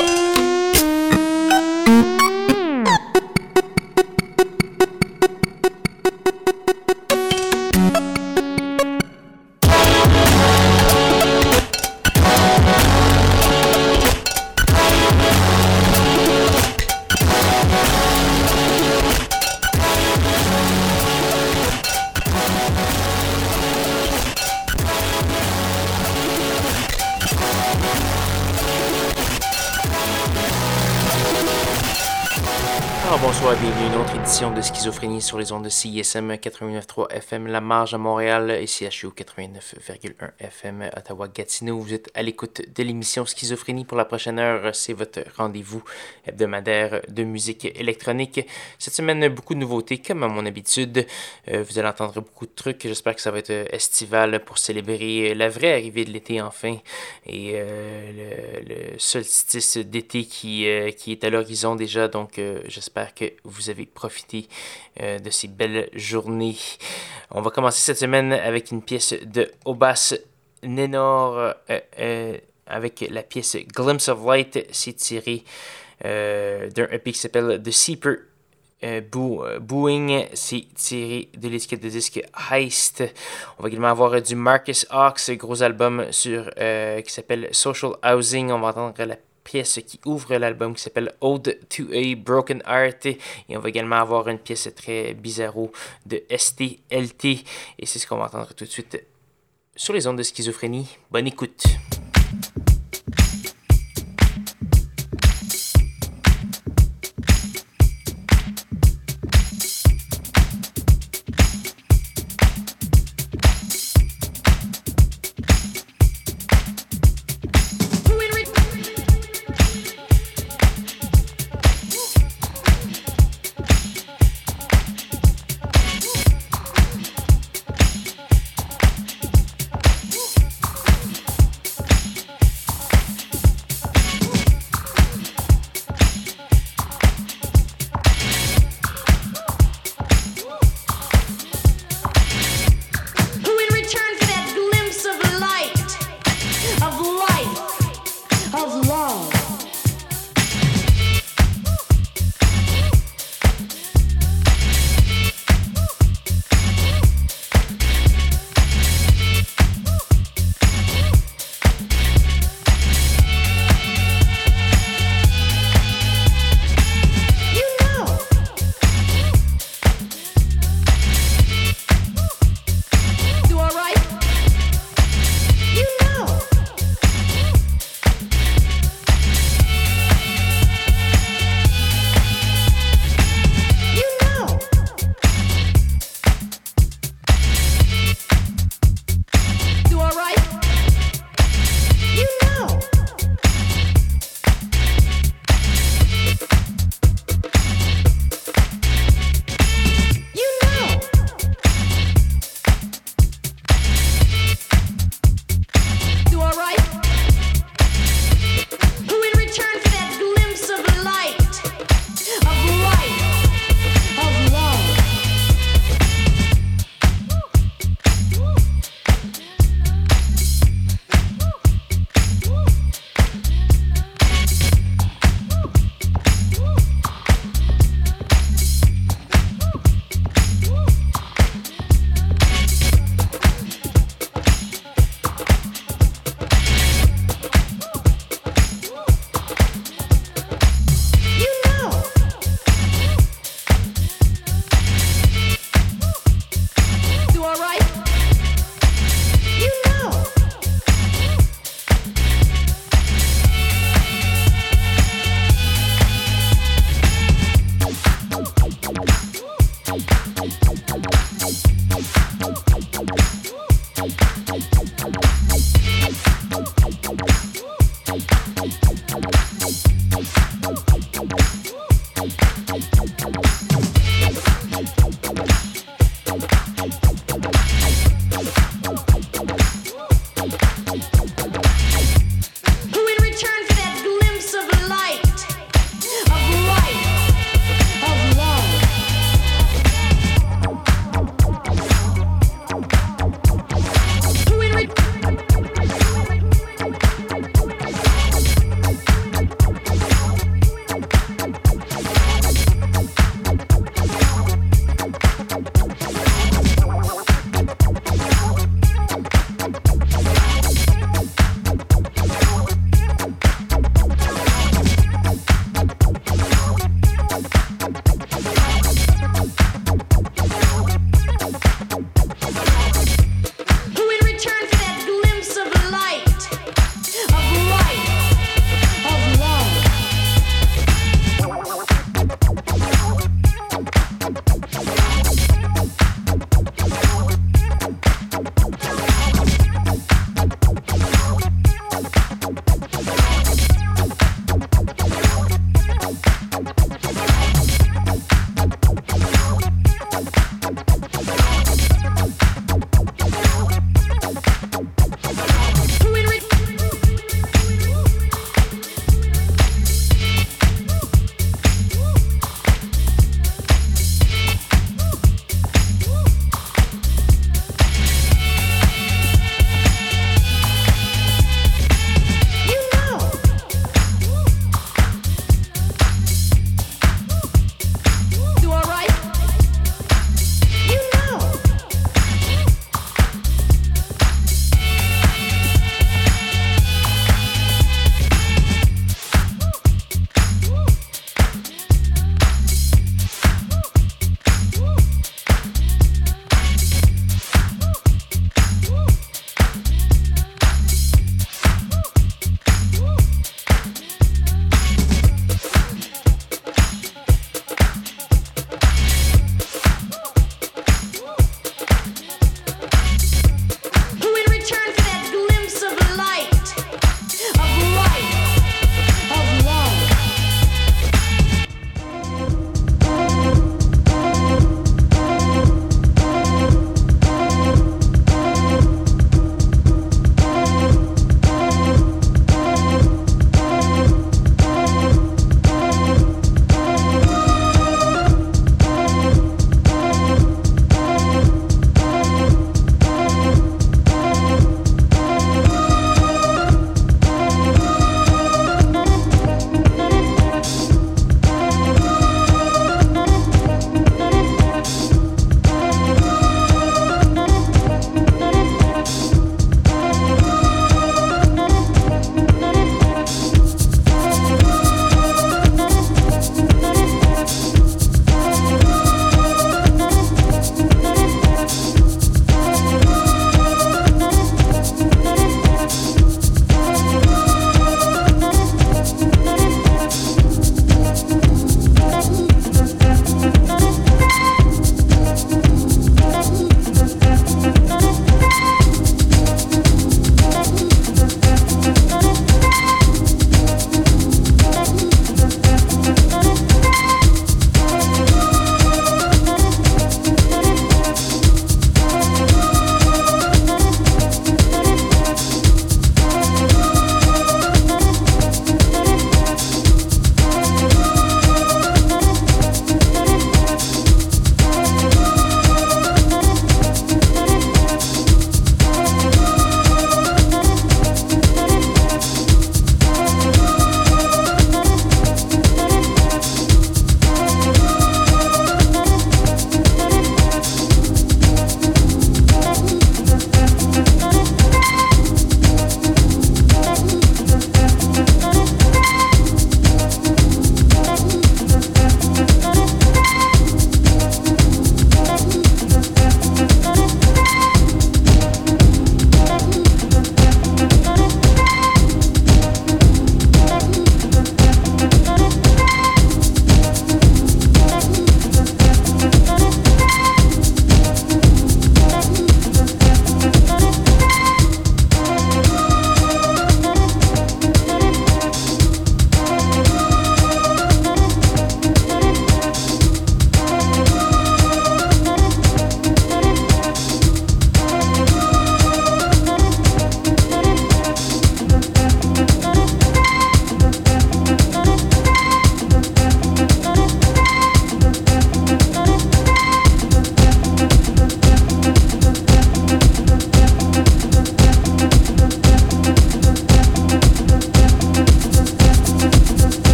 de schizophrénie sur les ondes de CISM 89.3 FM La Marge à Montréal et CHU 89.1 FM Ottawa-Gatineau. Vous êtes à l'écoute de l'émission Schizophrénie pour la prochaine heure. C'est votre rendez-vous hebdomadaire de musique électronique. Cette semaine, beaucoup de nouveautés comme à mon habitude. Euh, vous allez entendre beaucoup de trucs. J'espère que ça va être estival pour célébrer la vraie arrivée de l'été enfin et euh, le, solstice d'été qui, euh, qui est à l'horizon déjà. Donc j'espère que vous avez profité de ces belles journées. On va commencer cette semaine avec une pièce de Obas Nenor euh, euh, avec la pièce Glimpse of Light. C'est tiré d'un EP qui s'appelle The Seeper Booing, c'est tiré de l'étiquette de disque Heist. On va également avoir du Marcus Hawks, gros album sur, qui s'appelle Social Housing. On va entendre la pièce qui ouvre l'album qui s'appelle Ode to a Broken Art. Et on va également avoir une pièce très bizarro de STLT. Et c'est ce qu'on va entendre tout de suite sur les ondes de schizophrénie. Bonne écoute.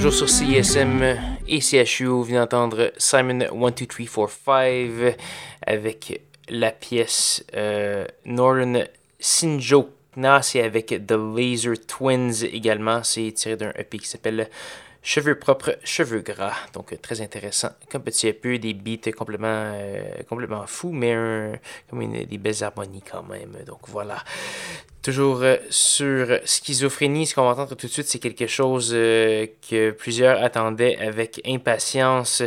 Toujours sur CISM et CHU, vous venez d'entendre Simon 12345 avec la pièce euh, Northern Sinjo c'est avec The Laser Twins également. C'est tiré d'un EP qui s'appelle Cheveux propres, cheveux gras. Donc, très intéressant. Comme petit EP, des beats complètement, euh, complètement fous, mais comme une, des belles harmonies quand même. Donc, voilà. Toujours euh, sur schizophrénie, ce qu'on va entendre tout de suite, c'est quelque chose euh, que plusieurs attendaient avec impatience.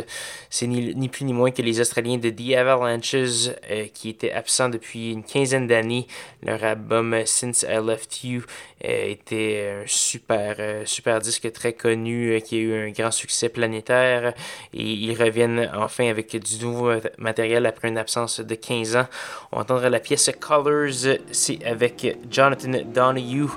C'est ni, plus ni moins que les Australiens de The Avalanches euh, qui étaient absents depuis une quinzaine d'années. Leur album Since I Left You était un super, super disque très connu qui a eu un grand succès planétaire et ils reviennent enfin avec du nouveau matériel après une absence de 15 ans. On entendra la pièce Colors, c'est avec John Jonathan Donahue.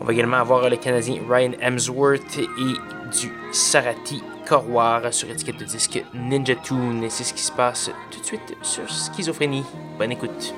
On va également avoir le Canadien Ryan Hemsworth et du Sarati Corroir sur étiquette de disque Ninja Tune. Et c'est ce qui se passe tout de suite sur Schizophrénie. Bonne écoute.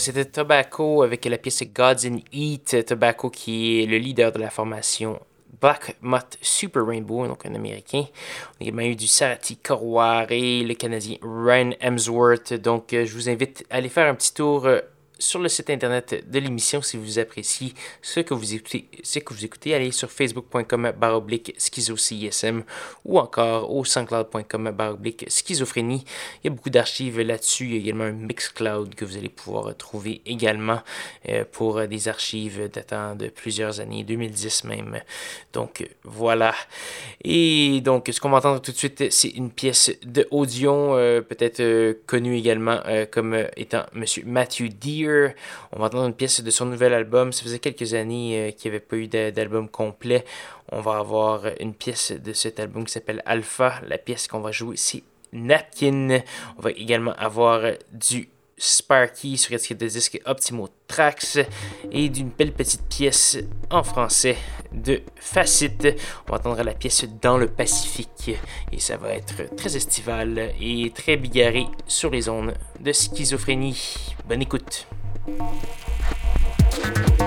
C'était Tobacco avec la pièce Gods in Eat. Tobacco qui est le leader de la formation Black Mott Super Rainbow, donc un Américain. On a eu du Sarati Korware le Canadien Ryan Hemsworth. Donc, euh, je vous invite à aller faire un petit tour euh, sur le site internet de l'émission si vous appréciez ce que vous écoutez. Que vous écoutez, allez sur facebook.com baroblique schizocism ou encore au soundcloud.com baroblique schizophrénie. Il y a beaucoup d'archives là-dessus. Il y a également un Mixcloud que vous allez pouvoir trouver également euh, pour des archives datant de plusieurs années, 2010 même. Donc voilà. Et donc ce qu'on va entendre tout de suite, c'est une pièce de Audion, euh, peut-être euh, connue également comme étant Monsieur Matthew On va entendre une pièce de son nouvel album. Ça faisait quelques années euh, qu'il n'y avait pas eu d'album complet. On va avoir une pièce de cet album qui s'appelle Alpha. La pièce qu'on va jouer, c'est Napkin. On va également avoir du Sparky sur étiquette de disque Optimo Tracks et d'une belle petite pièce en français de Facite. On va entendre la pièce Dans le Pacifique et ça va être très estival et très bigarré sur les zones de schizophrénie. Bonne écoute. thank you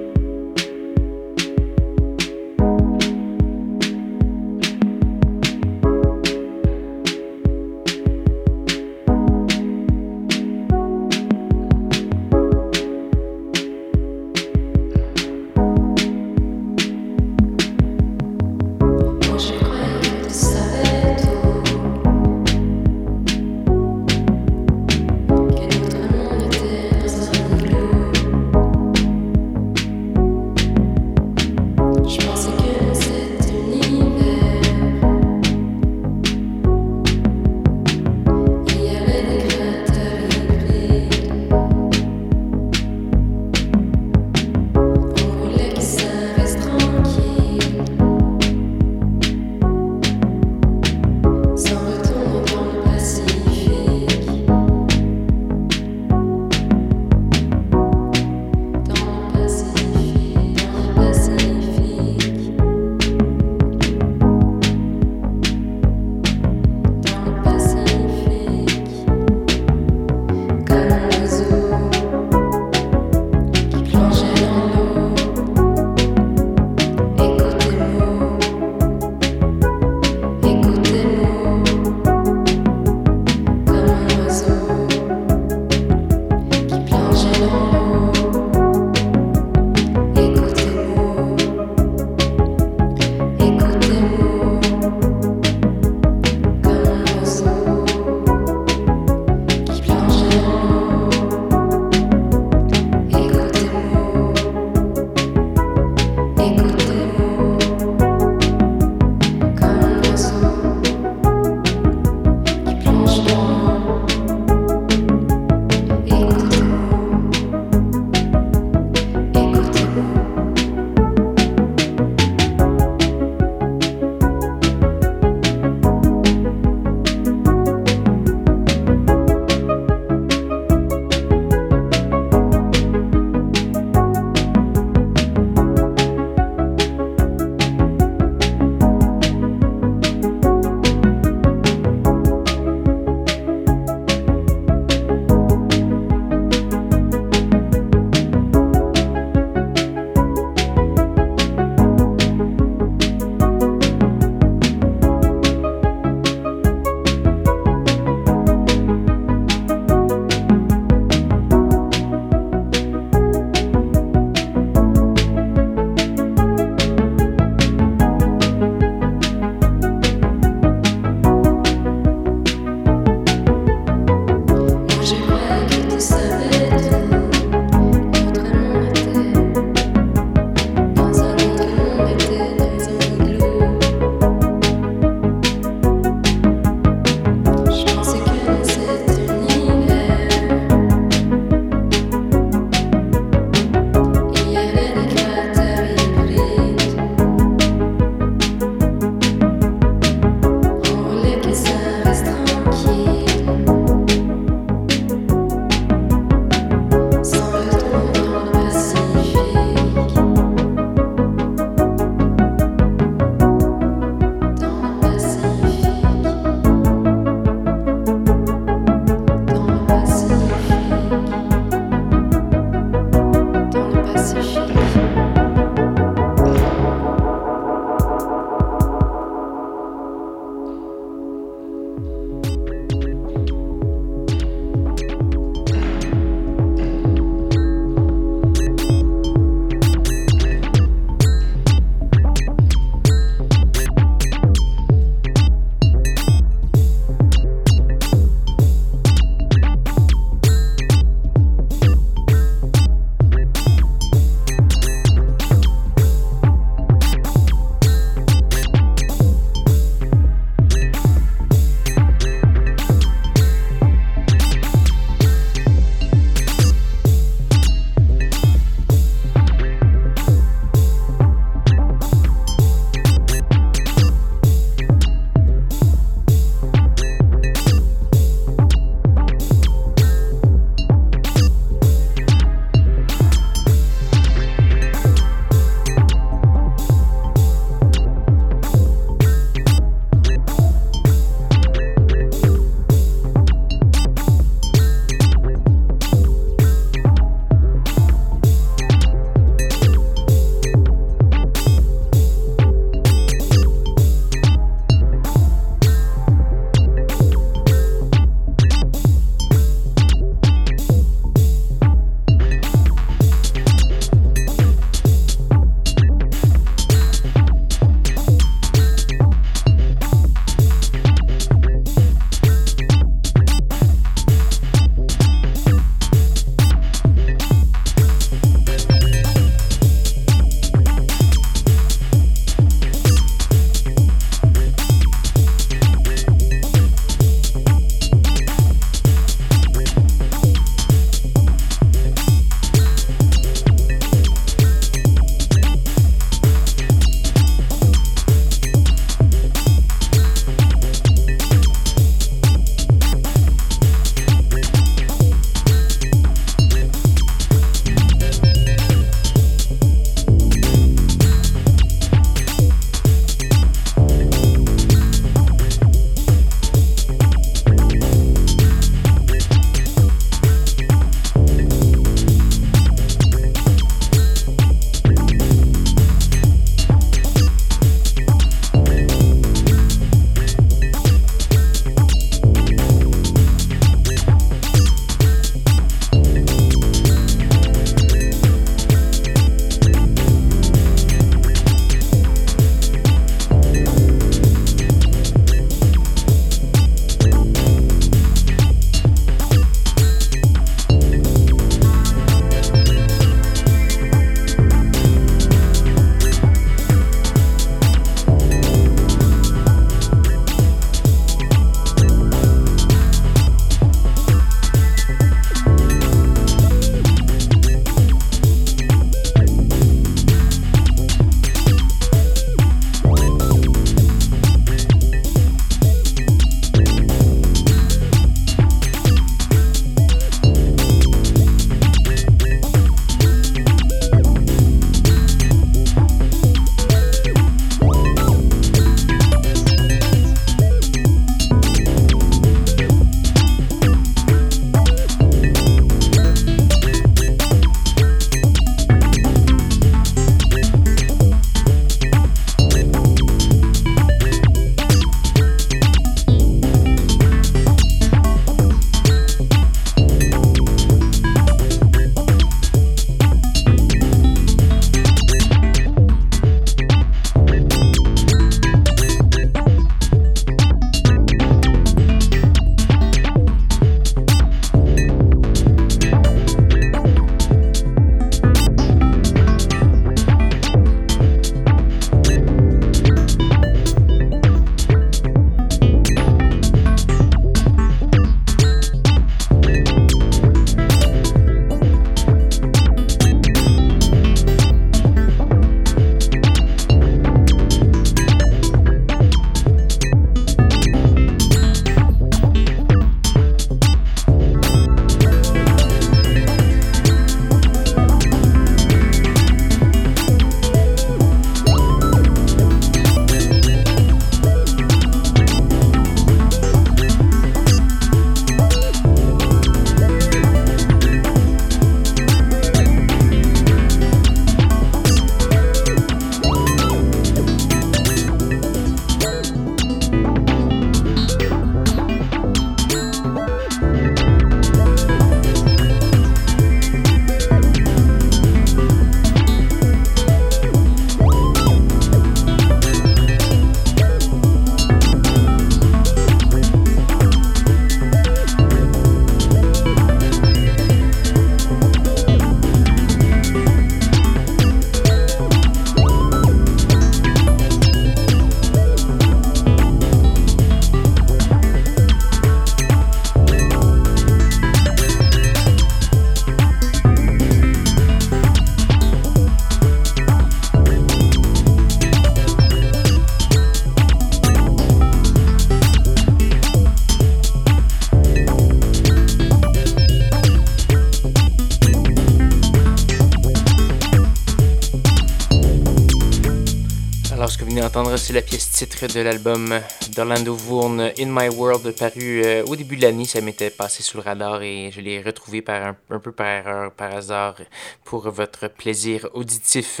de l'album d'Orlando Vourne, In My World, paru euh, au début de l'année. Ça m'était passé sous le radar et je l'ai retrouvé par un, peu par erreur, par hasard, pour votre plaisir auditif.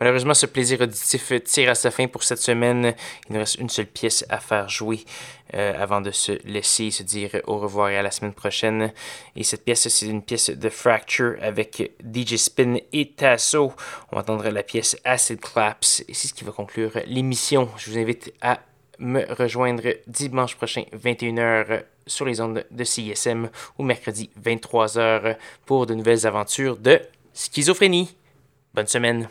Malheureusement, ce plaisir auditif tire à sa fin pour cette semaine. Il nous reste une seule pièce à faire jouer. Euh, avant de se laisser se dire au revoir et à la semaine prochaine. Et cette pièce, c'est une pièce de Fracture avec DJ Spin et Tasso. On va entendre la pièce Acid Claps et c'est ce qui va conclure l'émission. Je vous invite à me rejoindre dimanche prochain 21h sur les ondes de CISM ou mercredi 23h pour de nouvelles aventures de schizophrénie. Bonne semaine.